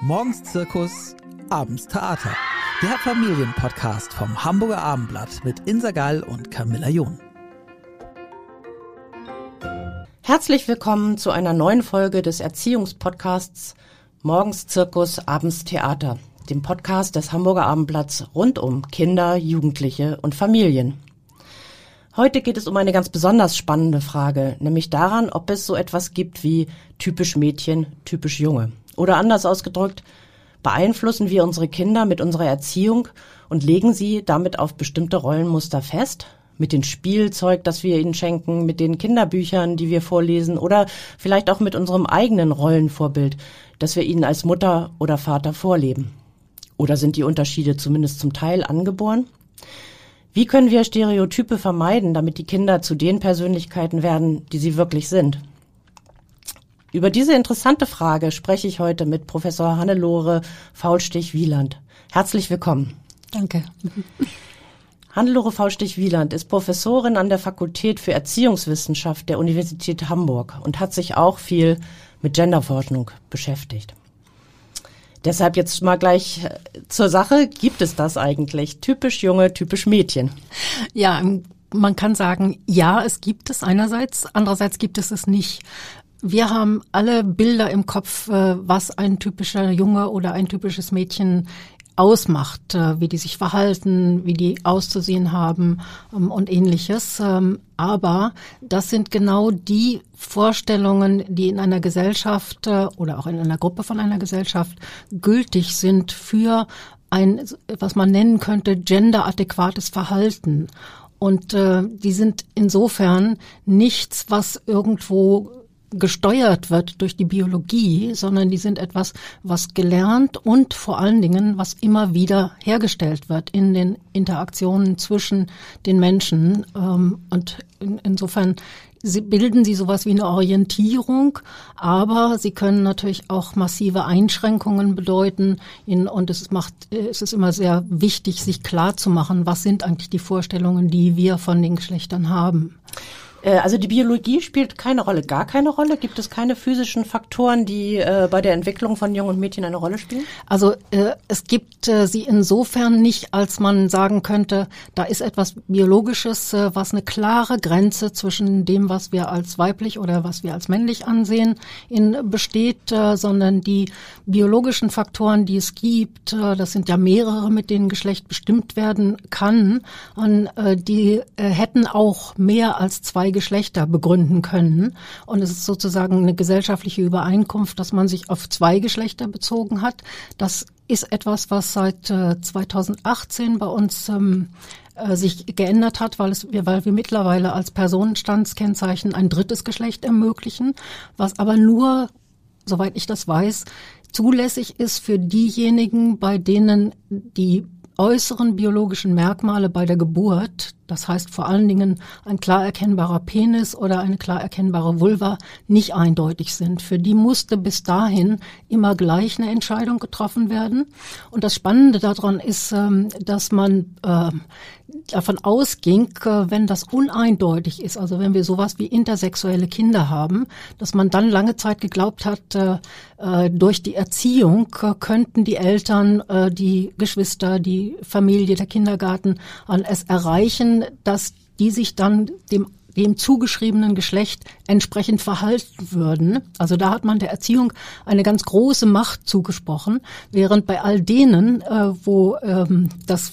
Morgens Zirkus, abends Theater. Der Familienpodcast vom Hamburger Abendblatt mit Insa Gall und Camilla John. Herzlich willkommen zu einer neuen Folge des Erziehungspodcasts Morgens Zirkus, abends Theater, dem Podcast des Hamburger Abendblatts rund um Kinder, Jugendliche und Familien. Heute geht es um eine ganz besonders spannende Frage, nämlich daran, ob es so etwas gibt wie typisch Mädchen, typisch Junge. Oder anders ausgedrückt, beeinflussen wir unsere Kinder mit unserer Erziehung und legen sie damit auf bestimmte Rollenmuster fest? Mit dem Spielzeug, das wir ihnen schenken, mit den Kinderbüchern, die wir vorlesen oder vielleicht auch mit unserem eigenen Rollenvorbild, das wir ihnen als Mutter oder Vater vorleben. Oder sind die Unterschiede zumindest zum Teil angeboren? Wie können wir Stereotype vermeiden, damit die Kinder zu den Persönlichkeiten werden, die sie wirklich sind? Über diese interessante Frage spreche ich heute mit Professor Hannelore Faulstich-Wieland. Herzlich willkommen. Danke. Hannelore Faulstich-Wieland ist Professorin an der Fakultät für Erziehungswissenschaft der Universität Hamburg und hat sich auch viel mit Genderforschung beschäftigt. Deshalb jetzt mal gleich äh, zur Sache. Gibt es das eigentlich? Typisch Junge, typisch Mädchen? Ja, man kann sagen, ja, es gibt es einerseits, andererseits gibt es es nicht. Wir haben alle Bilder im Kopf, äh, was ein typischer Junge oder ein typisches Mädchen ausmacht, äh, wie die sich verhalten, wie die auszusehen haben ähm, und ähnliches. Ähm, aber das sind genau die Vorstellungen, die in einer Gesellschaft äh, oder auch in einer Gruppe von einer Gesellschaft gültig sind für ein, was man nennen könnte, genderadäquates Verhalten. Und äh, die sind insofern nichts, was irgendwo gesteuert wird durch die Biologie, sondern die sind etwas, was gelernt und vor allen Dingen, was immer wieder hergestellt wird in den Interaktionen zwischen den Menschen. Ähm, und insofern bilden sie sowas wie eine Orientierung, aber sie können natürlich auch massive Einschränkungen bedeuten. und es macht, es ist immer sehr wichtig, sich klar zu machen, was sind eigentlich die Vorstellungen, die wir von den Geschlechtern haben. Äh, also die Biologie spielt keine Rolle, gar keine Rolle. Gibt es keine physischen Faktoren, die äh, bei der Entwicklung von Jungen und Mädchen eine Rolle spielen? Also äh, es gibt äh, sie insofern nicht, als man sagen könnte, da ist etwas Biologisches, äh, was eine klare Grenze zwischen dem, was wir als weiblich oder was wir als männlich ansehen, in, besteht, äh, sondern die biologischen Faktoren, die es gibt, das sind ja mehrere, mit denen Geschlecht bestimmt werden kann, und die hätten auch mehr als zwei zwei Geschlechter begründen können. Und es ist sozusagen eine gesellschaftliche Übereinkunft, dass man sich auf zwei Geschlechter bezogen hat. Das ist etwas, was seit äh, 2018 bei uns ähm, äh, sich geändert hat, weil, es, weil wir mittlerweile als Personenstandskennzeichen ein drittes Geschlecht ermöglichen, was aber nur, soweit ich das weiß, zulässig ist für diejenigen, bei denen die äußeren biologischen Merkmale bei der Geburt das heißt vor allen Dingen ein klar erkennbarer Penis oder eine klar erkennbare Vulva nicht eindeutig sind. Für die musste bis dahin immer gleich eine Entscheidung getroffen werden. Und das Spannende daran ist, ähm, dass man äh, davon ausging, äh, wenn das uneindeutig ist, also wenn wir sowas wie intersexuelle Kinder haben, dass man dann lange Zeit geglaubt hat, äh, durch die Erziehung könnten die Eltern, die Geschwister, die Familie, der Kindergarten es erreichen, dass die sich dann dem dem zugeschriebenen Geschlecht entsprechend verhalten würden. Also da hat man der Erziehung eine ganz große Macht zugesprochen, während bei all denen, äh, wo ähm, das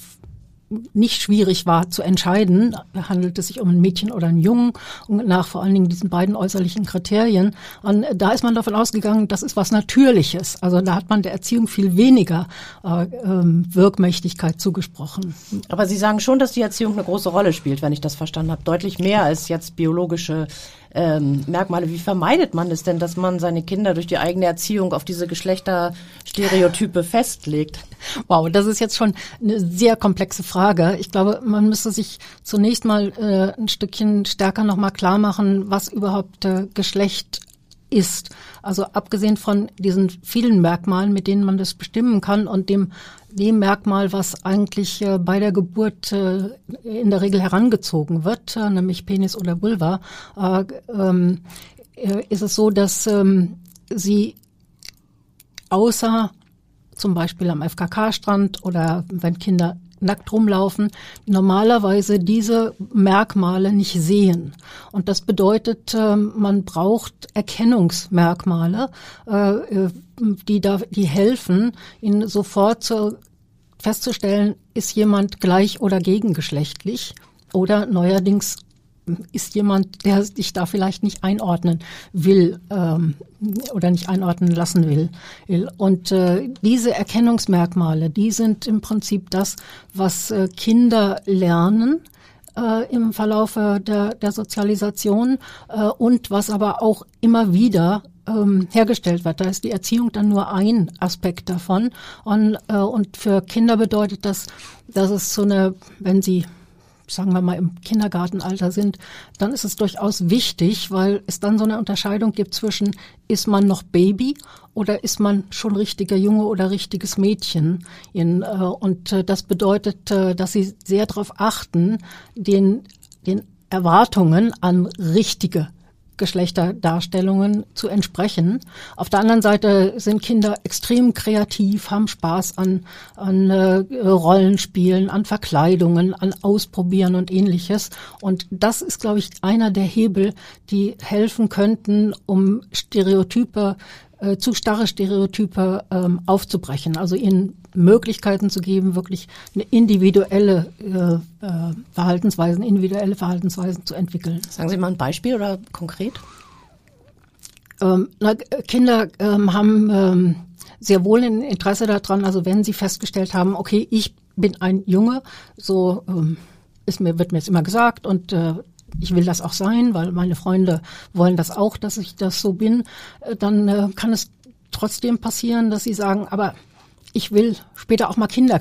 nicht schwierig war zu entscheiden, handelt es sich um ein Mädchen oder einen Jungen und nach vor allen Dingen diesen beiden äußerlichen Kriterien. Und da ist man davon ausgegangen, das ist was Natürliches. Also da hat man der Erziehung viel weniger äh, ähm, Wirkmächtigkeit zugesprochen. Aber Sie sagen schon, dass die Erziehung eine große Rolle spielt, wenn ich das verstanden habe. Deutlich mehr als jetzt biologische ähm, Merkmale. Wie vermeidet man es denn, dass man seine Kinder durch die eigene Erziehung auf diese Geschlechterstereotype festlegt? Wow, das ist jetzt schon eine sehr komplexe Frage. Ich glaube, man müsste sich zunächst mal äh, ein Stückchen stärker nochmal klar machen, was überhaupt äh, Geschlecht ist. Also abgesehen von diesen vielen Merkmalen, mit denen man das bestimmen kann und dem dem Merkmal, was eigentlich äh, bei der Geburt äh, in der Regel herangezogen wird, äh, nämlich Penis oder Vulva, äh, ähm, äh, ist es so, dass ähm, sie außer zum Beispiel am FKK-Strand oder wenn Kinder nackt rumlaufen, normalerweise diese Merkmale nicht sehen. Und das bedeutet, ähm, man braucht Erkennungsmerkmale, äh, äh, die da, die helfen, ihn sofort zu, festzustellen, ist jemand gleich oder gegengeschlechtlich oder neuerdings ist jemand, der sich da vielleicht nicht einordnen will ähm, oder nicht einordnen lassen will. Und äh, diese Erkennungsmerkmale, die sind im Prinzip das, was äh, Kinder lernen äh, im Verlaufe der, der Sozialisation äh, und was aber auch immer wieder ähm, hergestellt wird. Da ist die Erziehung dann nur ein Aspekt davon. Und, äh, und für Kinder bedeutet das, dass es so eine, wenn sie sagen wir mal, im Kindergartenalter sind, dann ist es durchaus wichtig, weil es dann so eine Unterscheidung gibt zwischen, ist man noch Baby oder ist man schon richtiger Junge oder richtiges Mädchen? Äh, und äh, das bedeutet, äh, dass sie sehr darauf achten, den, den Erwartungen an richtige Geschlechterdarstellungen zu entsprechen. Auf der anderen Seite sind Kinder extrem kreativ, haben Spaß an, an äh, Rollenspielen, an Verkleidungen, an Ausprobieren und ähnliches. Und das ist, glaube ich, einer der Hebel, die helfen könnten, um Stereotype äh, zu starre Stereotype ähm, aufzubrechen, also ihnen Möglichkeiten zu geben, wirklich eine individuelle äh, äh, Verhaltensweisen, individuelle Verhaltensweisen zu entwickeln. Sagen Sie mal ein Beispiel oder konkret? Ähm, na, Kinder ähm, haben ähm, sehr wohl ein Interesse daran, also wenn sie festgestellt haben, okay, ich bin ein Junge, so ähm, ist mir, wird mir jetzt immer gesagt und äh, ich will das auch sein, weil meine Freunde wollen das auch, dass ich das so bin, äh, dann äh, kann es trotzdem passieren, dass sie sagen, aber ich will später auch mal Kinder,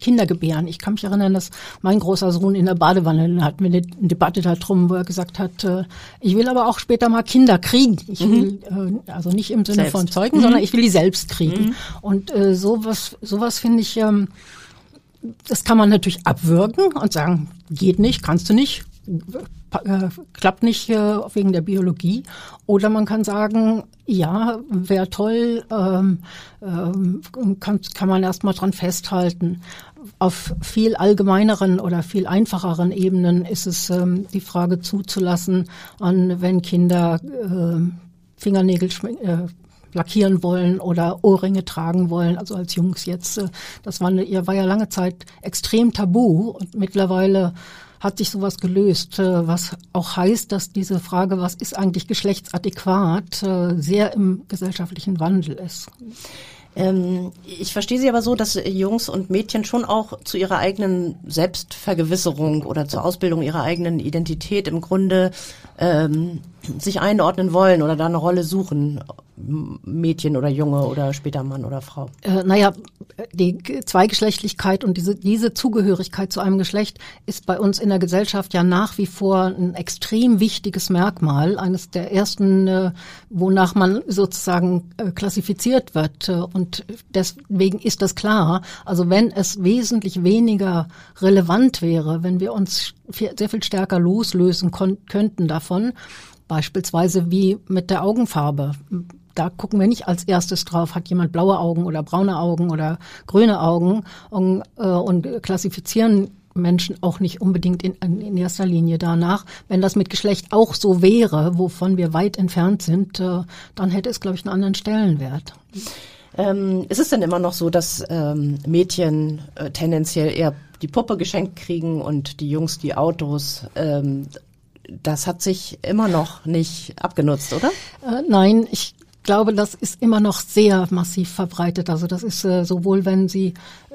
Kinder gebären. Ich kann mich erinnern, dass mein großer Sohn in der Badewanne hatten wir eine Debatte darum, wo er gesagt hat, äh, ich will aber auch später mal Kinder kriegen. Ich mhm. will, äh, also nicht im Sinne selbst. von Zeugen, mhm. sondern ich will die selbst kriegen. Mhm. Und äh, sowas, sowas finde ich, ähm, das kann man natürlich abwürgen und sagen, geht nicht, kannst du nicht, äh, klappt nicht äh, wegen der Biologie. Oder man kann sagen, ja, wäre toll, ähm, ähm, kann, kann man erstmal dran festhalten. Auf viel allgemeineren oder viel einfacheren Ebenen ist es ähm, die Frage zuzulassen, an wenn Kinder äh, Fingernägel äh, lackieren wollen oder Ohrringe tragen wollen, also als Jungs jetzt. Äh, das war, eine, war ja lange Zeit extrem tabu und mittlerweile hat sich sowas gelöst, äh, was auch heißt, dass diese Frage, was ist eigentlich geschlechtsadäquat, äh, sehr im gesellschaftlichen Wandel ist. Ähm, ich verstehe Sie aber so, dass Jungs und Mädchen schon auch zu ihrer eigenen Selbstvergewisserung oder zur Ausbildung ihrer eigenen Identität im Grunde ähm, sich einordnen wollen oder da eine Rolle suchen, Mädchen oder Junge oder später Mann oder Frau? Äh, naja, die Zweigeschlechtlichkeit und diese, diese Zugehörigkeit zu einem Geschlecht ist bei uns in der Gesellschaft ja nach wie vor ein extrem wichtiges Merkmal, eines der ersten, äh, wonach man sozusagen äh, klassifiziert wird. Äh, und deswegen ist das klar. Also wenn es wesentlich weniger relevant wäre, wenn wir uns sehr viel stärker loslösen könnten davon, beispielsweise wie mit der Augenfarbe da gucken wir nicht als erstes drauf, hat jemand blaue Augen oder braune Augen oder grüne Augen und, äh, und klassifizieren Menschen auch nicht unbedingt in, in erster Linie danach. Wenn das mit Geschlecht auch so wäre, wovon wir weit entfernt sind, äh, dann hätte es, glaube ich, einen anderen Stellenwert. Ähm, ist es denn immer noch so, dass ähm, Mädchen äh, tendenziell eher die Puppe geschenkt kriegen und die Jungs die Autos? Ähm, das hat sich immer noch nicht abgenutzt, oder? Äh, nein, ich glaube, das ist immer noch sehr massiv verbreitet. Also das ist äh, sowohl, wenn Sie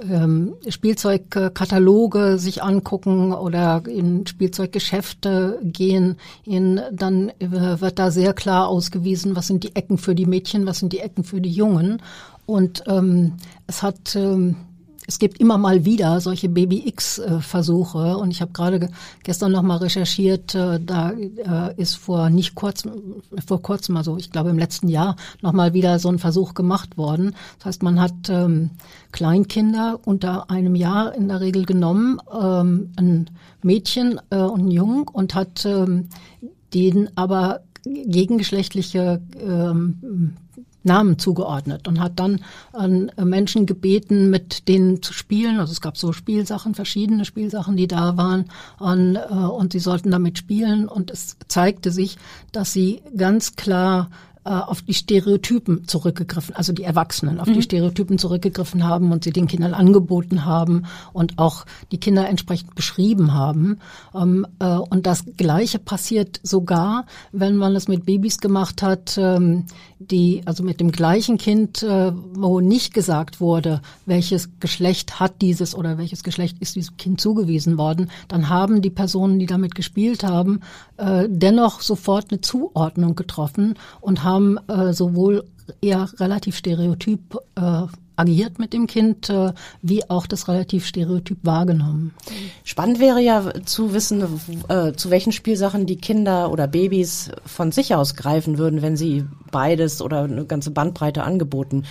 ähm, Spielzeugkataloge sich angucken oder in Spielzeuggeschäfte gehen, in, dann äh, wird da sehr klar ausgewiesen, was sind die Ecken für die Mädchen, was sind die Ecken für die Jungen. Und ähm, es hat ähm, es gibt immer mal wieder solche Baby-X-Versuche und ich habe gerade gestern noch mal recherchiert, äh, da äh, ist vor nicht kurzem, vor kurzem, also ich glaube im letzten Jahr, noch mal wieder so ein Versuch gemacht worden. Das heißt, man hat ähm, Kleinkinder unter einem Jahr in der Regel genommen, ähm, ein Mädchen äh, und einen Jungen und hat ähm, denen aber gegengeschlechtliche ähm, Namen zugeordnet und hat dann an Menschen gebeten, mit denen zu spielen. Also es gab so Spielsachen, verschiedene Spielsachen, die da waren und, äh, und sie sollten damit spielen und es zeigte sich, dass sie ganz klar äh, auf die Stereotypen zurückgegriffen, also die Erwachsenen auf mhm. die Stereotypen zurückgegriffen haben und sie den Kindern angeboten haben und auch die Kinder entsprechend beschrieben haben. Ähm, äh, und das Gleiche passiert sogar, wenn man es mit Babys gemacht hat, ähm, die, also mit dem gleichen Kind, äh, wo nicht gesagt wurde, welches Geschlecht hat dieses oder welches Geschlecht ist diesem Kind zugewiesen worden, dann haben die Personen, die damit gespielt haben, äh, dennoch sofort eine Zuordnung getroffen und haben äh, sowohl eher relativ stereotyp äh, agiert mit dem Kind, äh, wie auch das relativ stereotyp wahrgenommen. Spannend wäre ja zu wissen, äh, zu welchen Spielsachen die Kinder oder Babys von sich aus greifen würden, wenn sie beides oder eine ganze Bandbreite angeboten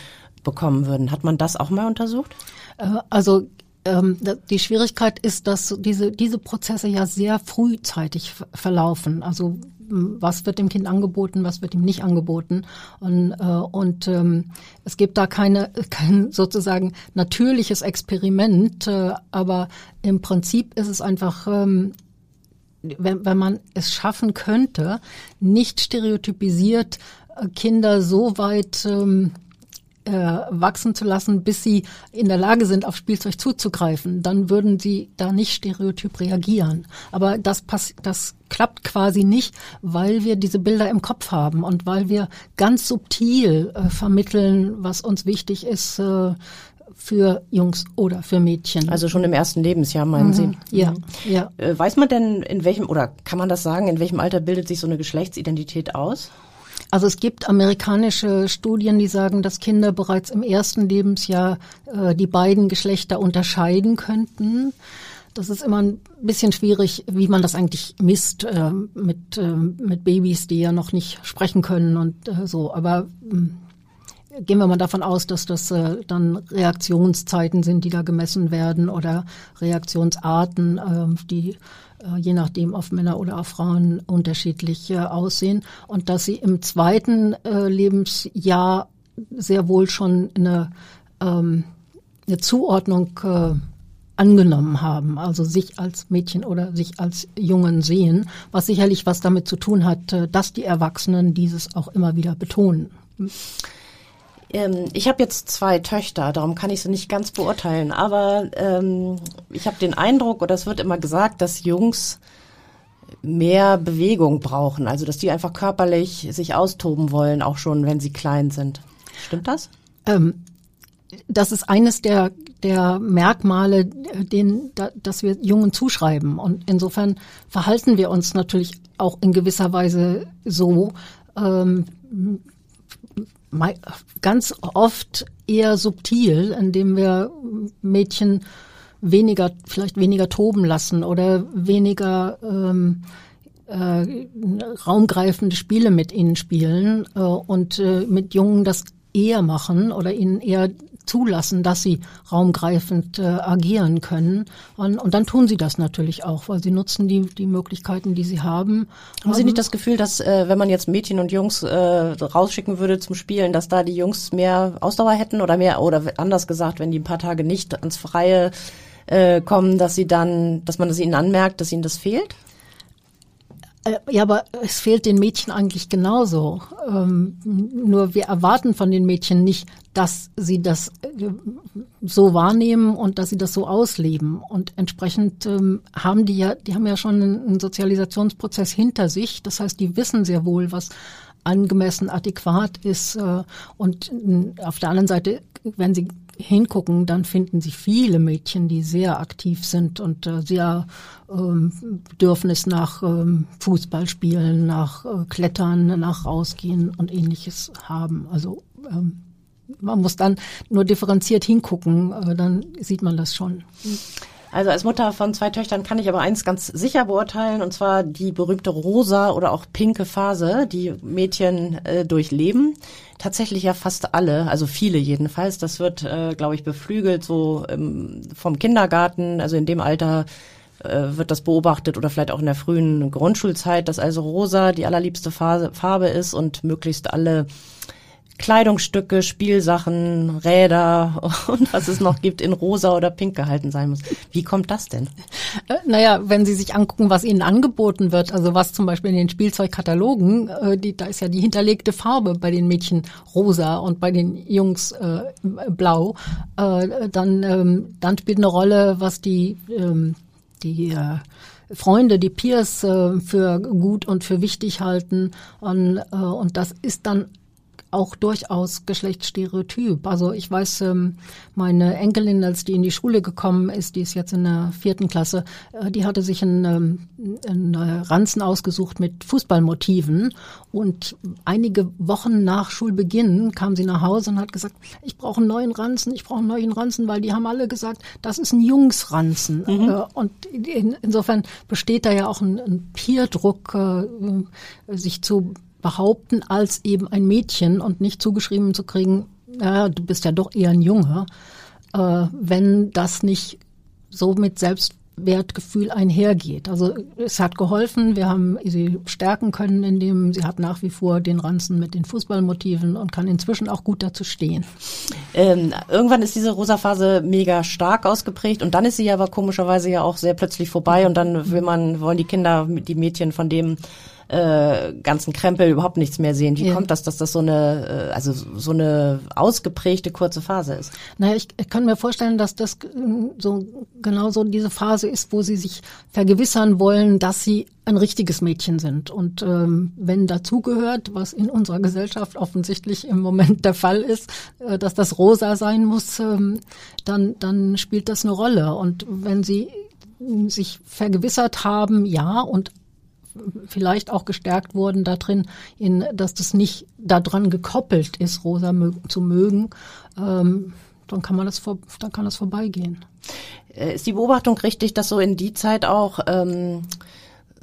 bekommen würden. Hat man das auch mal untersucht? Äh, also ähm, die Schwierigkeit ist, dass diese, diese Prozesse ja sehr frühzeitig verlaufen. Also was wird dem Kind angeboten, was wird ihm nicht angeboten. Und, äh, und ähm, es gibt da keine, kein sozusagen natürliches Experiment, äh, aber im Prinzip ist es einfach, ähm, wenn, wenn man es schaffen könnte, nicht stereotypisiert äh, Kinder so weit ähm, äh, wachsen zu lassen, bis sie in der Lage sind, auf Spielzeug zuzugreifen, dann würden sie da nicht stereotyp reagieren. Aber das, pass das klappt quasi nicht, weil wir diese Bilder im Kopf haben und weil wir ganz subtil äh, vermitteln, was uns wichtig ist, äh, für Jungs oder für Mädchen. Also schon im ersten Lebensjahr meinen mhm. Sie? Ja, mhm. ja. Äh, weiß man denn in welchem oder kann man das sagen, in welchem Alter bildet sich so eine Geschlechtsidentität aus? Also es gibt amerikanische Studien, die sagen, dass Kinder bereits im ersten Lebensjahr äh, die beiden Geschlechter unterscheiden könnten. Das ist immer ein bisschen schwierig, wie man das eigentlich misst äh, mit, äh, mit Babys, die ja noch nicht sprechen können und äh, so. Aber äh, gehen wir mal davon aus, dass das äh, dann Reaktionszeiten sind, die da gemessen werden oder Reaktionsarten, äh, die je nachdem auf Männer oder auf Frauen unterschiedlich äh, aussehen und dass sie im zweiten äh, Lebensjahr sehr wohl schon eine, ähm, eine Zuordnung äh, angenommen haben, also sich als Mädchen oder sich als Jungen sehen, was sicherlich was damit zu tun hat, äh, dass die Erwachsenen dieses auch immer wieder betonen. Ähm, ich habe jetzt zwei Töchter, darum kann ich sie nicht ganz beurteilen. Aber ähm, ich habe den Eindruck, oder es wird immer gesagt, dass Jungs mehr Bewegung brauchen, also dass die einfach körperlich sich austoben wollen, auch schon wenn sie klein sind. Stimmt das? Ähm, das ist eines der, der Merkmale, den, da, dass wir Jungen zuschreiben. Und insofern verhalten wir uns natürlich auch in gewisser Weise so. Ähm, ganz oft eher subtil, indem wir Mädchen weniger, vielleicht weniger toben lassen oder weniger ähm, äh, raumgreifende Spiele mit ihnen spielen äh, und äh, mit Jungen das eher machen oder ihnen eher zulassen, dass sie raumgreifend äh, agieren können. Und, und dann tun sie das natürlich auch, weil sie nutzen die, die Möglichkeiten, die sie haben. Haben Sie nicht das Gefühl, dass äh, wenn man jetzt Mädchen und Jungs äh, rausschicken würde zum Spielen, dass da die Jungs mehr Ausdauer hätten oder mehr, oder anders gesagt, wenn die ein paar Tage nicht ans Freie äh, kommen, dass sie dann, dass man das ihnen anmerkt, dass ihnen das fehlt? Äh, ja, aber es fehlt den Mädchen eigentlich genauso. Ähm, nur wir erwarten von den Mädchen nicht, dass sie das äh, so wahrnehmen und dass sie das so ausleben. Und entsprechend ähm, haben die ja, die haben ja schon einen, Sozialisationsprozess hinter sich. Das heißt, die wissen sehr wohl, was angemessen, adäquat ist. Äh, und äh, auf der anderen Seite, wenn sie hingucken, dann finden Sie viele Mädchen, die sehr aktiv sind und äh, sehr ähm, Bedürfnis nach ähm, Fußballspielen, nach äh, Klettern, nach Rausgehen und ähnliches haben. Also ähm, man muss dann nur differenziert hingucken, äh, dann sieht man das schon. Also als Mutter von zwei Töchtern kann ich aber eins ganz sicher beurteilen, und zwar die berühmte rosa oder auch pinke Phase, die Mädchen äh, durchleben. Tatsächlich ja fast alle, also viele jedenfalls. Das wird, äh, glaube ich, beflügelt so ähm, vom Kindergarten, also in dem Alter äh, wird das beobachtet oder vielleicht auch in der frühen Grundschulzeit, dass also rosa die allerliebste Farbe ist und möglichst alle Kleidungsstücke, Spielsachen, Räder und was es noch gibt in rosa oder pink gehalten sein muss. Wie kommt das denn? Äh, naja, wenn Sie sich angucken, was Ihnen angeboten wird, also was zum Beispiel in den Spielzeugkatalogen, äh, die, da ist ja die hinterlegte Farbe bei den Mädchen rosa und bei den Jungs äh, blau, äh, dann, ähm, dann spielt eine Rolle, was die, ähm, die äh, Freunde, die Peers äh, für gut und für wichtig halten. Und, äh, und das ist dann auch durchaus geschlechtsstereotyp. Also ich weiß, ähm, meine Enkelin, als die in die Schule gekommen ist, die ist jetzt in der vierten Klasse, äh, die hatte sich einen, ähm, einen Ranzen ausgesucht mit Fußballmotiven und einige Wochen nach Schulbeginn kam sie nach Hause und hat gesagt, ich brauche einen neuen Ranzen, ich brauche einen neuen Ranzen, weil die haben alle gesagt, das ist ein Jungsranzen. Mhm. Äh, und insofern besteht da ja auch ein, ein Peerdruck, äh, sich zu behaupten als eben ein Mädchen und nicht zugeschrieben zu kriegen, ja, du bist ja doch eher ein Junge, äh, wenn das nicht so mit Selbstwertgefühl einhergeht. Also es hat geholfen, wir haben sie stärken können, indem sie hat nach wie vor den Ranzen mit den Fußballmotiven und kann inzwischen auch gut dazu stehen. Ähm, irgendwann ist diese rosa Phase mega stark ausgeprägt und dann ist sie aber komischerweise ja auch sehr plötzlich vorbei und dann will man, wollen die Kinder, die Mädchen von dem äh, ganzen Krempel überhaupt nichts mehr sehen. Wie ja. kommt das, dass das so eine, äh, also so eine ausgeprägte kurze Phase ist? Naja, ich, ich kann mir vorstellen, dass das so genau so diese Phase ist, wo sie sich vergewissern wollen, dass sie ein richtiges Mädchen sind. Und ähm, wenn dazugehört, was in unserer Gesellschaft offensichtlich im Moment der Fall ist, äh, dass das rosa sein muss, ähm, dann, dann spielt das eine Rolle. Und wenn sie sich vergewissert haben, ja, und vielleicht auch gestärkt wurden darin, in, dass das nicht daran gekoppelt ist, Rosa mögen, zu mögen, ähm, dann kann man das vor, dann kann das vorbeigehen. Äh, ist die Beobachtung richtig, dass so in die Zeit auch ähm,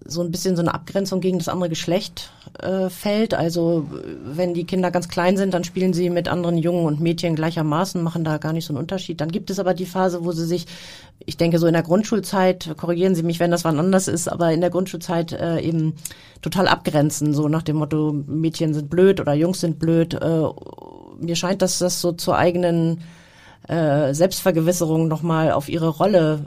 so ein bisschen so eine Abgrenzung gegen das andere Geschlecht äh, fällt. Also wenn die Kinder ganz klein sind, dann spielen sie mit anderen Jungen und Mädchen gleichermaßen, machen da gar nicht so einen Unterschied. Dann gibt es aber die Phase, wo sie sich, ich denke so in der Grundschulzeit, korrigieren Sie mich, wenn das wann anders ist, aber in der Grundschulzeit äh, eben total abgrenzen, so nach dem Motto, Mädchen sind blöd oder Jungs sind blöd. Äh, mir scheint, dass das so zur eigenen äh, Selbstvergewisserung nochmal auf ihre Rolle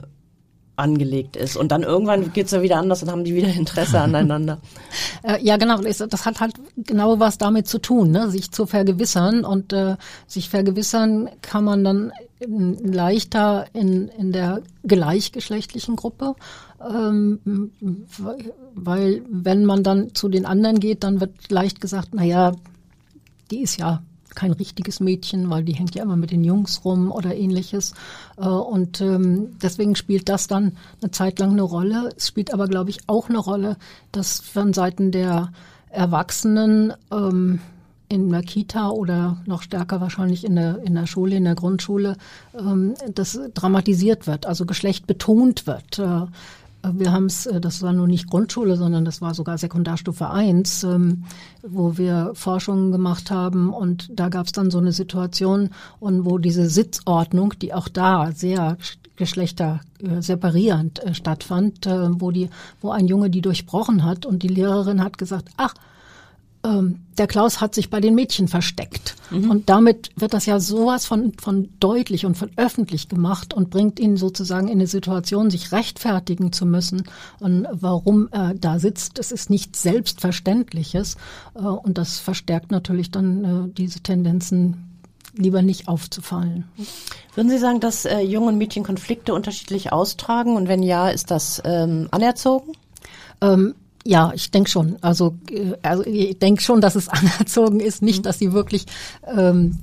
angelegt ist. Und dann irgendwann geht's ja wieder anders und haben die wieder Interesse aneinander. Äh, ja, genau. Das hat halt genau was damit zu tun, ne? sich zu vergewissern. Und äh, sich vergewissern kann man dann leichter in, in der gleichgeschlechtlichen Gruppe. Ähm, weil wenn man dann zu den anderen geht, dann wird leicht gesagt, na ja, die ist ja kein richtiges Mädchen, weil die hängt ja immer mit den Jungs rum oder ähnliches. Äh, und ähm, deswegen spielt das dann eine Zeit lang eine Rolle. Es spielt aber, glaube ich, auch eine Rolle, dass von Seiten der Erwachsenen ähm, in der Kita oder noch stärker wahrscheinlich in der, in der Schule, in der Grundschule, ähm, das dramatisiert wird, also Geschlecht betont wird. Wir haben es, äh, das war nur nicht Grundschule, sondern das war sogar Sekundarstufe 1, ähm, wo wir Forschungen gemacht haben. Und da gab es dann so eine Situation und wo diese Sitzordnung, die auch da sehr Geschlechter äh, separierend äh, stattfand, wo die, wo ein Junge die durchbrochen hat und die Lehrerin hat gesagt, ach, ähm, der Klaus hat sich bei den Mädchen versteckt. Mhm. Und damit wird das ja sowas von, von deutlich und von öffentlich gemacht und bringt ihn sozusagen in eine Situation, sich rechtfertigen zu müssen und warum er da sitzt. Das ist nichts Selbstverständliches. Äh, und das verstärkt natürlich dann äh, diese Tendenzen, lieber nicht aufzufallen. Würden Sie sagen, dass äh, Jungen und Mädchen Konflikte unterschiedlich austragen? Und wenn ja, ist das ähm, anerzogen? Ähm, ja, ich denke schon. Also, äh, also ich denke schon, dass es anerzogen ist, nicht, mhm. dass sie wirklich ähm,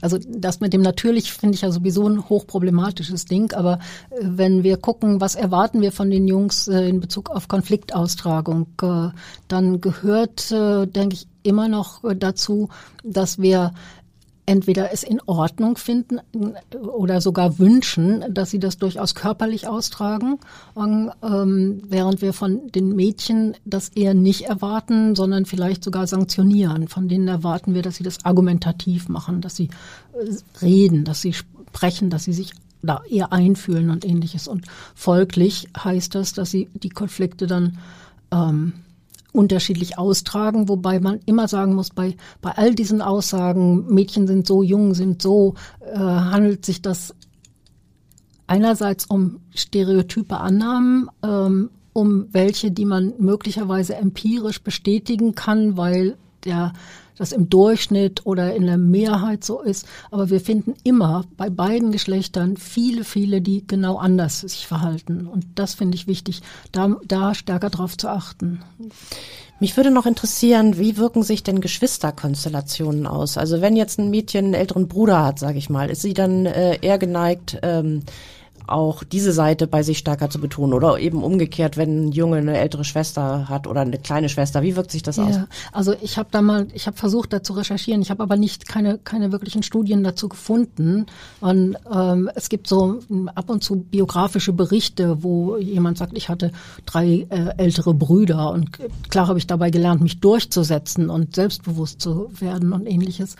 also das mit dem natürlich finde ich ja sowieso ein hochproblematisches Ding, aber äh, wenn wir gucken, was erwarten wir von den Jungs äh, in Bezug auf Konfliktaustragung, dann gehört, denke ich, immer noch dazu, dass wir entweder es in Ordnung finden oder sogar wünschen, dass sie das durchaus körperlich austragen, ähm, während wir von den Mädchen das eher nicht erwarten, sondern vielleicht sogar sanktionieren. Von denen erwarten wir, dass sie das argumentativ machen, dass sie äh, reden, dass sie sprechen, dass sie sich da eher einfühlen und ähnliches. Und folglich heißt das, dass sie die Konflikte dann ähm, unterschiedlich austragen, wobei man immer sagen muss, bei, bei all diesen Aussagen, Mädchen sind so, Jungen sind so, äh, handelt sich das einerseits um stereotype Annahmen, ähm, um welche, die man möglicherweise empirisch bestätigen kann, weil der das im Durchschnitt oder in der Mehrheit so ist. Aber wir finden immer bei beiden Geschlechtern viele, viele, die genau anders sich verhalten. Und das finde ich wichtig, da, da stärker drauf zu achten. Mich würde noch interessieren, wie wirken sich denn Geschwisterkonstellationen aus? Also wenn jetzt ein Mädchen einen älteren Bruder hat, sage ich mal, ist sie dann äh, eher geneigt, ähm, auch diese Seite bei sich stärker zu betonen oder eben umgekehrt, wenn ein Junge eine ältere Schwester hat oder eine kleine Schwester, wie wirkt sich das ja, aus? Also ich habe da mal, ich habe versucht, da zu recherchieren, ich habe aber nicht keine keine wirklichen Studien dazu gefunden. Und ähm, es gibt so ab und zu biografische Berichte, wo jemand sagt, ich hatte drei äh, ältere Brüder und klar habe ich dabei gelernt, mich durchzusetzen und selbstbewusst zu werden und ähnliches.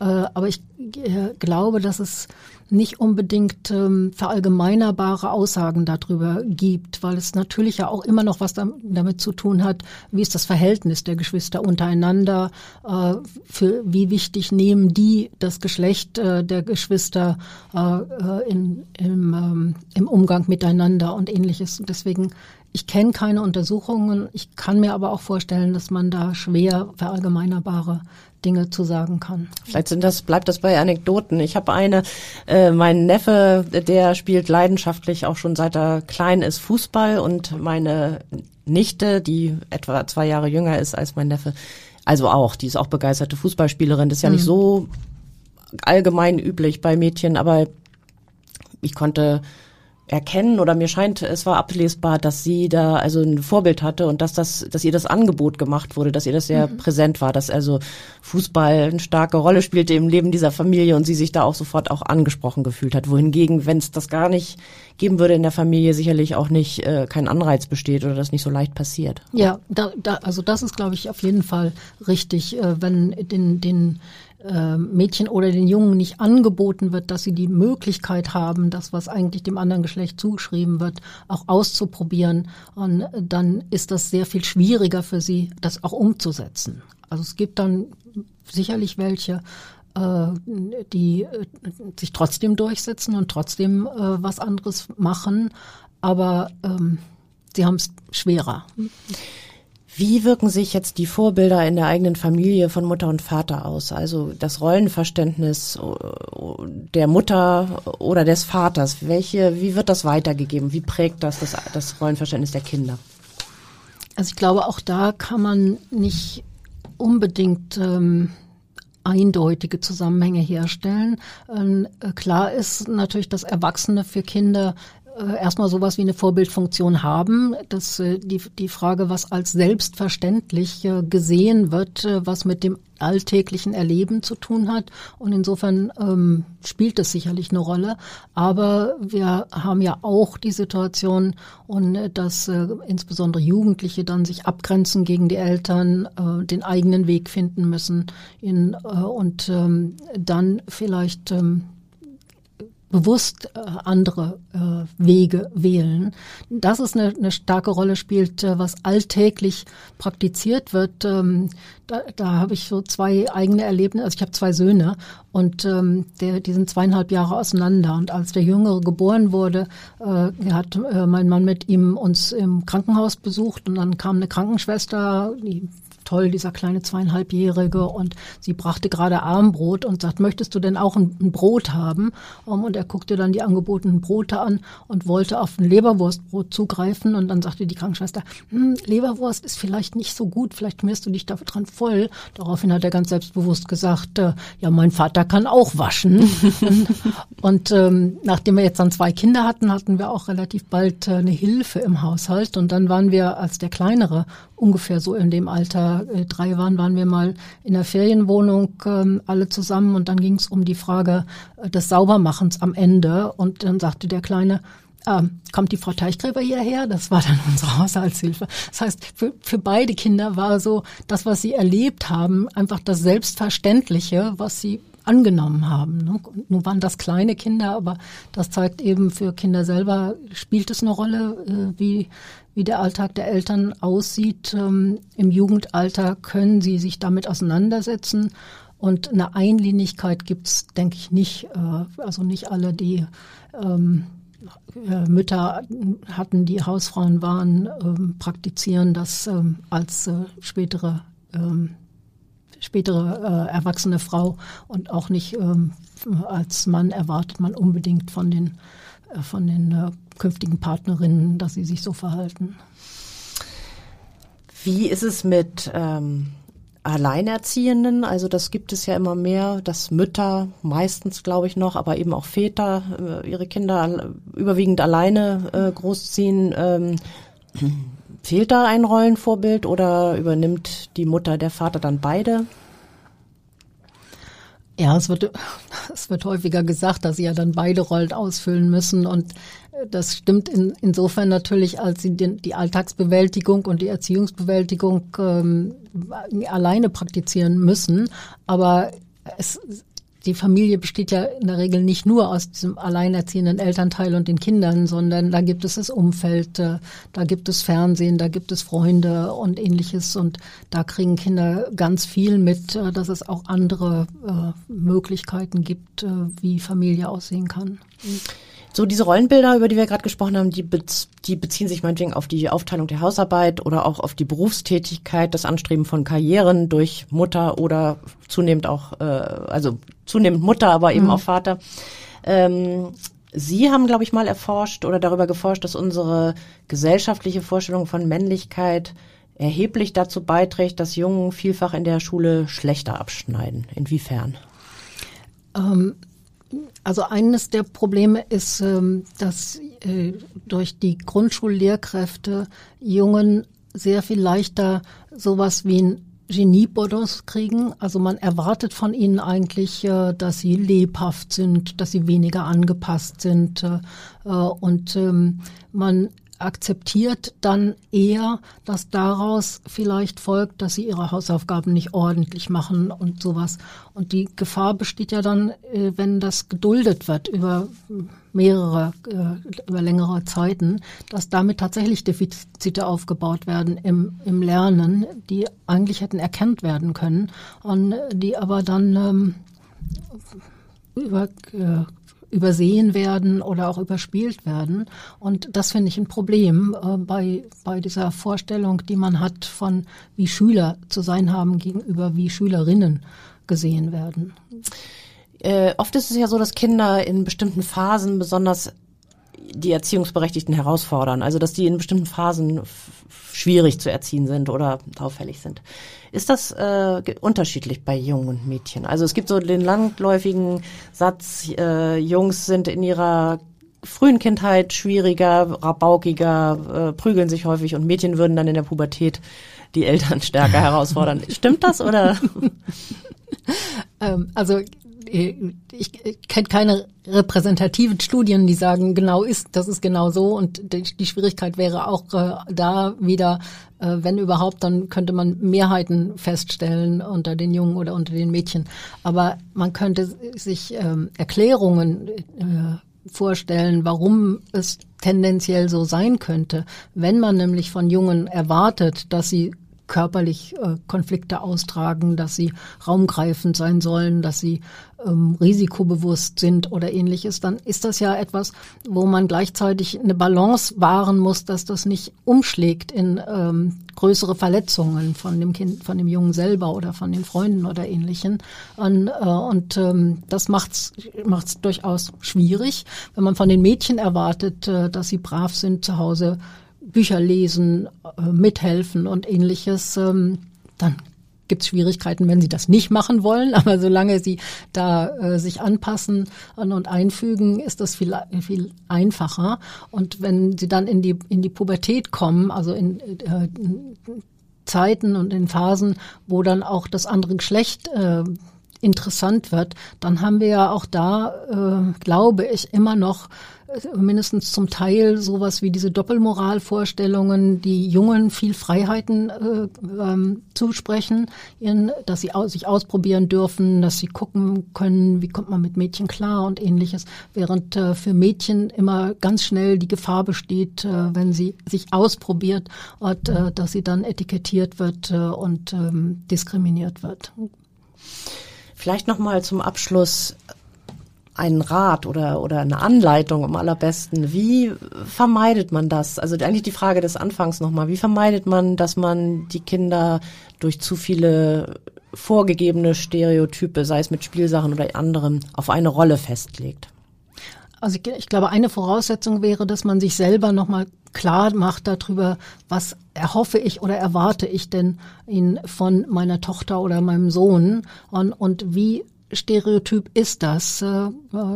Äh, aber ich äh, glaube, dass es nicht unbedingt ähm, verallgemeinerbare Aussagen darüber gibt, weil es natürlich ja auch immer noch was damit zu tun hat, wie ist das Verhältnis der Geschwister untereinander, äh, für wie wichtig nehmen die das Geschlecht äh, der Geschwister äh, äh in, im, ähm, im Umgang miteinander und ähnliches. Und deswegen ich kenne keine Untersuchungen, ich kann mir aber auch vorstellen, dass man da schwer verallgemeinerbare Dinge zu sagen kann. Vielleicht sind das, bleibt das bei Anekdoten. Ich habe eine, äh, mein Neffe, der spielt leidenschaftlich auch schon seit er klein ist Fußball und meine Nichte, die etwa zwei Jahre jünger ist als mein Neffe, also auch, die ist auch begeisterte Fußballspielerin. Das ist ja mhm. nicht so allgemein üblich bei Mädchen, aber ich konnte erkennen oder mir scheint, es war ablesbar, dass sie da also ein Vorbild hatte und dass das, dass ihr das Angebot gemacht wurde, dass ihr das sehr mhm. präsent war, dass also Fußball eine starke Rolle spielte im Leben dieser Familie und sie sich da auch sofort auch angesprochen gefühlt hat. Wohingegen, wenn es das gar nicht geben würde in der Familie, sicherlich auch nicht äh, kein Anreiz besteht oder das nicht so leicht passiert. Ja, da, da, also das ist, glaube ich, auf jeden Fall richtig, äh, wenn den, den äh, Mädchen oder den Jungen nicht angeboten wird, dass sie die Möglichkeit haben, das, was eigentlich dem anderen Geschlecht zugeschrieben wird, auch auszuprobieren. Und dann ist das sehr viel schwieriger für sie, das auch umzusetzen. Also es gibt dann sicherlich welche, die äh, sich trotzdem durchsetzen und trotzdem was anderes machen, aber ähm, sie haben es schwerer. Wie wirken sich jetzt die Vorbilder in der eigenen Familie von Mutter und Vater aus? Also das Rollenverständnis äh, der Mutter oder des Vaters. Welche, wie wird das weitergegeben? Wie prägt das das, das Rollenverständnis der Kinder? Also ich glaube, auch da kann man nicht unbedingt ähm, eindeutige Zusammenhänge herstellen. Ähm, klar ist natürlich, dass Erwachsene für Kinder erstmal sowas wie eine Vorbildfunktion haben. Das, äh, die, die Frage, was als selbstverständlich äh, gesehen wird, was mit dem alltäglichen Erleben zu tun hat. Und insofern ähm, spielt das sicherlich eine Rolle. Aber wir haben ja auch die Situation, und dass äh, insbesondere Jugendliche dann sich abgrenzen gegen die Eltern, äh, den eigenen Weg finden müssen in, äh, und ähm, dann vielleicht ähm, bewusst äh, andere äh, Wege wählen. Das ist eine, eine starke Rolle spielt, äh, was alltäglich praktiziert wird. Ähm, da, da habe ich so zwei eigene Erlebnisse. Also ich habe zwei Söhne und ähm, der, die sind zweieinhalb Jahre auseinander. Und als der Jüngere geboren wurde, hat mein Mann mit ihm uns im Krankenhaus besucht und dann kam eine Krankenschwester, die toll, dieser kleine zweieinhalbjährige und sie brachte gerade Armbrot und sagt, möchtest du denn auch ein, ein Brot haben? Um, und er guckte dann die angebotenen Brote an und wollte auf ein Leberwurstbrot zugreifen und dann sagte die Krankenschwester, hm, Leberwurst ist vielleicht nicht so gut, vielleicht schmierst du dich dran voll. Daraufhin hat er ganz selbstbewusst gesagt, äh, ja, mein Vater kann auch waschen. und ähm, nachdem wir jetzt dann zwei Kinder hatten, hatten wir auch relativ bald äh, eine Hilfe im Haushalt und dann waren wir, als der Kleinere ungefähr so in dem Alter äh, drei waren, waren wir mal in der Ferienwohnung ähm, alle zusammen und dann ging es um die Frage äh, des Saubermachens am Ende und dann sagte der Kleine, ähm, kommt die Frau Teichgräber hierher? Das war dann unsere Haushaltshilfe. Das heißt, für, für beide Kinder war so das, was sie erlebt haben, einfach das Selbstverständliche, was sie angenommen haben. Ne? Nun waren das kleine Kinder, aber das zeigt eben für Kinder selber, spielt es eine Rolle, äh, wie, wie der Alltag der Eltern aussieht. Ähm, Im Jugendalter können sie sich damit auseinandersetzen. Und eine Einlinigkeit gibt's, denke ich, nicht. Äh, also nicht alle, die ähm, äh, Mütter hatten, die Hausfrauen waren, ähm, praktizieren das ähm, als äh, spätere ähm, spätere äh, erwachsene Frau und auch nicht ähm, als Mann erwartet man unbedingt von den äh, von den äh, künftigen Partnerinnen, dass sie sich so verhalten. Wie ist es mit ähm, Alleinerziehenden? Also das gibt es ja immer mehr, dass Mütter meistens, glaube ich noch, aber eben auch Väter äh, ihre Kinder überwiegend alleine äh, großziehen. Ähm, Fehlt da ein Rollenvorbild oder übernimmt die Mutter, der Vater dann beide? Ja, es wird, es wird häufiger gesagt, dass sie ja dann beide Rollen ausfüllen müssen. Und äh, das stimmt in, insofern natürlich, als sie den, die Alltagsbewältigung und die Erziehungsbewältigung ähm, alleine praktizieren müssen. Aber es, die Familie besteht ja in der Regel nicht nur aus diesem alleinerziehenden Elternteil und den Kindern, sondern da gibt es das Umfeld, äh, da gibt es Fernsehen, da gibt es Freunde und ähnliches und da kriegen Kinder ganz viel mit, äh, dass es auch andere äh, Möglichkeiten gibt, wie Familie aussehen kann. So diese Rollenbilder, über die wir gerade gesprochen haben, die, bez die beziehen sich meinetwegen auf die Aufteilung der Hausarbeit oder auch auf die Berufstätigkeit, das Anstreben von Karrieren durch Mutter oder zunehmend auch, äh, also zunehmend Mutter, aber eben mhm. auch Vater. Ähm, Sie haben, glaube ich, mal erforscht oder darüber geforscht, dass unsere gesellschaftliche Vorstellung von Männlichkeit erheblich dazu beiträgt, dass Jungen vielfach in der Schule schlechter abschneiden. Inwiefern? Ähm, also eines der Probleme ist, ähm, dass äh, durch die Grundschullehrkräfte Jungen sehr viel leichter sowas wie ein Geniebonus kriegen. Also man erwartet von ihnen eigentlich, äh, dass sie lebhaft sind, dass sie weniger angepasst sind äh, und ähm, man akzeptiert dann eher, dass daraus vielleicht folgt, dass sie ihre Hausaufgaben nicht ordentlich machen und sowas. Und die Gefahr besteht ja dann, äh, wenn das geduldet wird über mehrere, äh, über längere Zeiten, dass damit tatsächlich Defizite aufgebaut werden im, im Lernen, die eigentlich hätten erkannt werden können und die aber dann ähm, über äh, übersehen werden oder auch überspielt werden. Und das finde ich ein Problem äh, bei, bei dieser Vorstellung, die man hat von, wie Schüler zu sein haben gegenüber wie Schülerinnen gesehen werden. Äh, oft ist es ja so, dass Kinder in bestimmten Phasen besonders die Erziehungsberechtigten herausfordern. Also dass die in bestimmten Phasen schwierig zu erziehen sind oder auffällig sind. Ist das äh, unterschiedlich bei Jungen und Mädchen? Also es gibt so den landläufigen Satz, äh, Jungs sind in ihrer frühen Kindheit schwieriger, rabaukiger, äh, prügeln sich häufig und Mädchen würden dann in der Pubertät die Eltern stärker herausfordern. Stimmt das oder? ähm, also ich, ich kenne keine repräsentativen Studien, die sagen, genau ist, das ist genau so und die, Schwierigkeit wäre auch äh, da wieder, äh, wenn überhaupt, dann könnte man Mehrheiten feststellen unter den Jungen oder unter den Mädchen. Aber man könnte sich ähm, Erklärungen äh, vorstellen, warum es tendenziell so sein könnte, wenn man nämlich von Jungen erwartet, dass sie körperlich äh, Konflikte austragen, dass sie raumgreifend sein sollen, dass sie ähm, risikobewusst sind oder ähnliches, dann ist das ja etwas, wo man gleichzeitig eine Balance wahren muss, dass das nicht umschlägt in ähm, größere Verletzungen von dem Kind, von dem Jungen selber oder von den Freunden oder ähnlichen. Und, äh, und ähm, das macht's macht's durchaus schwierig, wenn man von den Mädchen erwartet, äh, dass sie brav sind zu Hause Bücher lesen, äh, mithelfen und ähnliches, ähm, dann gibt es Schwierigkeiten, wenn sie das nicht machen wollen. Aber solange sie da äh, sich anpassen und einfügen, ist das viel, viel einfacher. Und wenn sie dann in die, in die Pubertät kommen, also in, äh, in Zeiten und in Phasen, wo dann auch das andere Geschlecht äh, interessant wird, dann haben wir ja auch da, äh, glaube ich, immer noch mindestens zum Teil sowas wie diese Doppelmoralvorstellungen, die Jungen viel Freiheiten äh, ähm, zusprechen, ihren, dass sie aus, sich ausprobieren dürfen, dass sie gucken können, wie kommt man mit Mädchen klar und ähnliches, während äh, für Mädchen immer ganz schnell die Gefahr besteht, äh, wenn sie sich ausprobiert, und, äh, dass sie dann etikettiert wird äh, und ähm, diskriminiert wird. Vielleicht noch mal zum Abschluss einen Rat oder, oder eine Anleitung am allerbesten. Wie vermeidet man das? Also eigentlich die Frage des Anfangs nochmal. Wie vermeidet man, dass man die Kinder durch zu viele vorgegebene Stereotype, sei es mit Spielsachen oder anderem, auf eine Rolle festlegt? Also ich, ich glaube, eine Voraussetzung wäre, dass man sich selber nochmal klar macht darüber, was erhoffe ich oder erwarte ich denn in, von meiner Tochter oder meinem Sohn und, und wie Stereotyp ist das? Äh,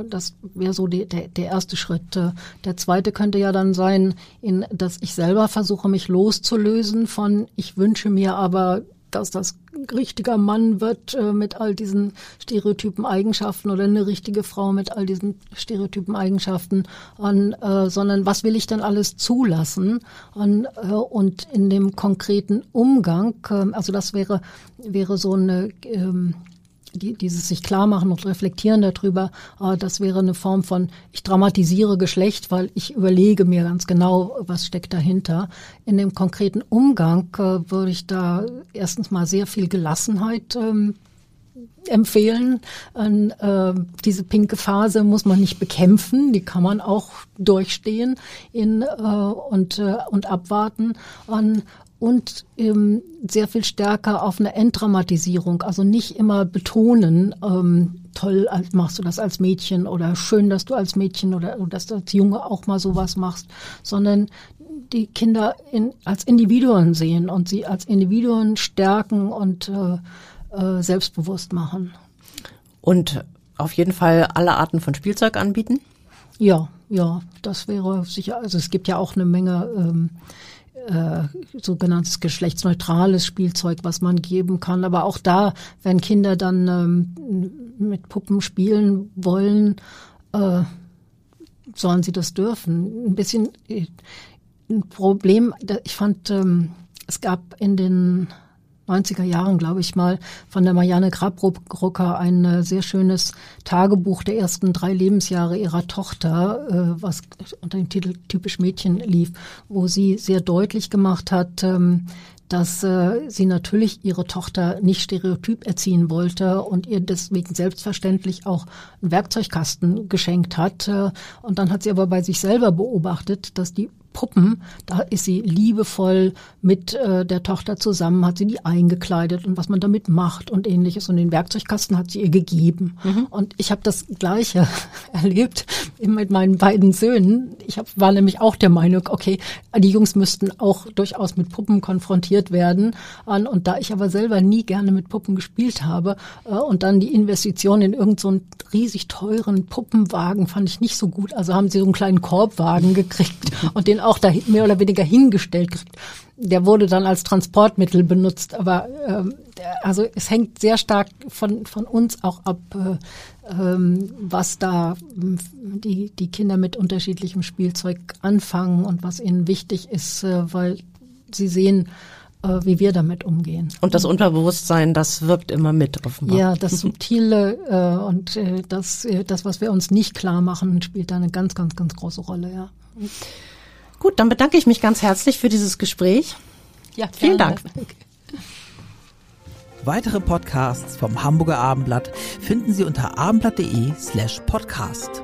das wäre so die, der, der erste Schritt. Äh, der zweite könnte ja dann sein, in, dass ich selber versuche, mich loszulösen von, ich wünsche mir aber, dass das richtiger Mann wird äh, mit all diesen stereotypen Eigenschaften oder eine richtige Frau mit all diesen stereotypen Eigenschaften, und, äh, sondern was will ich denn alles zulassen? Und, äh, und in dem konkreten Umgang, äh, also das wäre wäre so eine ähm, die, dieses sich klar machen und reflektieren darüber, äh, das wäre eine Form von, ich dramatisiere Geschlecht, weil ich überlege mir ganz genau, was steckt dahinter. In dem konkreten Umgang äh, würde ich da erstens mal sehr viel Gelassenheit ähm, empfehlen. Und, äh, diese pinke Phase muss man nicht bekämpfen, die kann man auch durchstehen in, äh, und, äh, und abwarten. Und, und ähm, sehr viel stärker auf eine Entdramatisierung, also nicht immer betonen, ähm, toll machst du das als Mädchen oder schön, dass du als Mädchen oder dass du als Junge auch mal sowas machst, sondern die Kinder in, als Individuen sehen und sie als Individuen stärken und äh, äh, selbstbewusst machen. Und auf jeden Fall alle Arten von Spielzeug anbieten? Ja, ja, das wäre sicher. Also es gibt ja auch eine Menge ähm, äh, sogenanntes geschlechtsneutrales Spielzeug, was man geben kann. Aber auch da, wenn Kinder dann ähm, mit Puppen spielen wollen, äh, sollen sie das dürfen. Ein bisschen äh, ein Problem, ich fand, ähm, es gab in den 90er Jahren, glaube ich mal, von der Marianne Grabrucker ein äh, sehr schönes Tagebuch der ersten drei Lebensjahre ihrer Tochter, äh, was unter dem Titel Typisch Mädchen lief, wo sie sehr deutlich gemacht hat, ähm, dass äh, sie natürlich ihre Tochter nicht stereotyp erziehen wollte und ihr deswegen selbstverständlich auch einen Werkzeugkasten geschenkt hat. Äh, und dann hat sie aber bei sich selber beobachtet, dass die Puppen, da ist sie liebevoll mit äh, der Tochter zusammen, hat sie die eingekleidet und was man damit macht und ähnliches. Und den Werkzeugkasten hat sie ihr gegeben. Mhm. Und ich habe das Gleiche erlebt mit meinen beiden Söhnen. Ich hab, war nämlich auch der Meinung, okay, die Jungs müssten auch durchaus mit Puppen konfrontiert werden. Und, da ich aber selber nie gerne mit Puppen gespielt habe äh, und dann die Investition in irgendeinen so riesig teuren Puppenwagen fand ich nicht so gut. Also haben sie so einen kleinen Korbwagen gekriegt und den auch da mehr oder weniger hingestellt kriegt. Der wurde dann als Transportmittel benutzt, aber ähm, also es hängt sehr stark von von uns auch ab, äh, ähm, was da ähm, die die Kinder mit unterschiedlichem Spielzeug anfangen und was ihnen wichtig ist, äh, weil sie sehen, äh, wie wir damit umgehen. Und das Unterbewusstsein, das wirkt immer mit offenbar. Ja, das Subtile äh, und äh, das, äh, das, was wir uns nicht klar machen, spielt da eine ganz, ganz, ganz große Rolle, ja. Gut, dann bedanke ich mich ganz herzlich für dieses Gespräch. Ja, vielen Dank. Weitere Podcasts vom Hamburger Abendblatt finden Sie unter abendblatt.de slash podcast.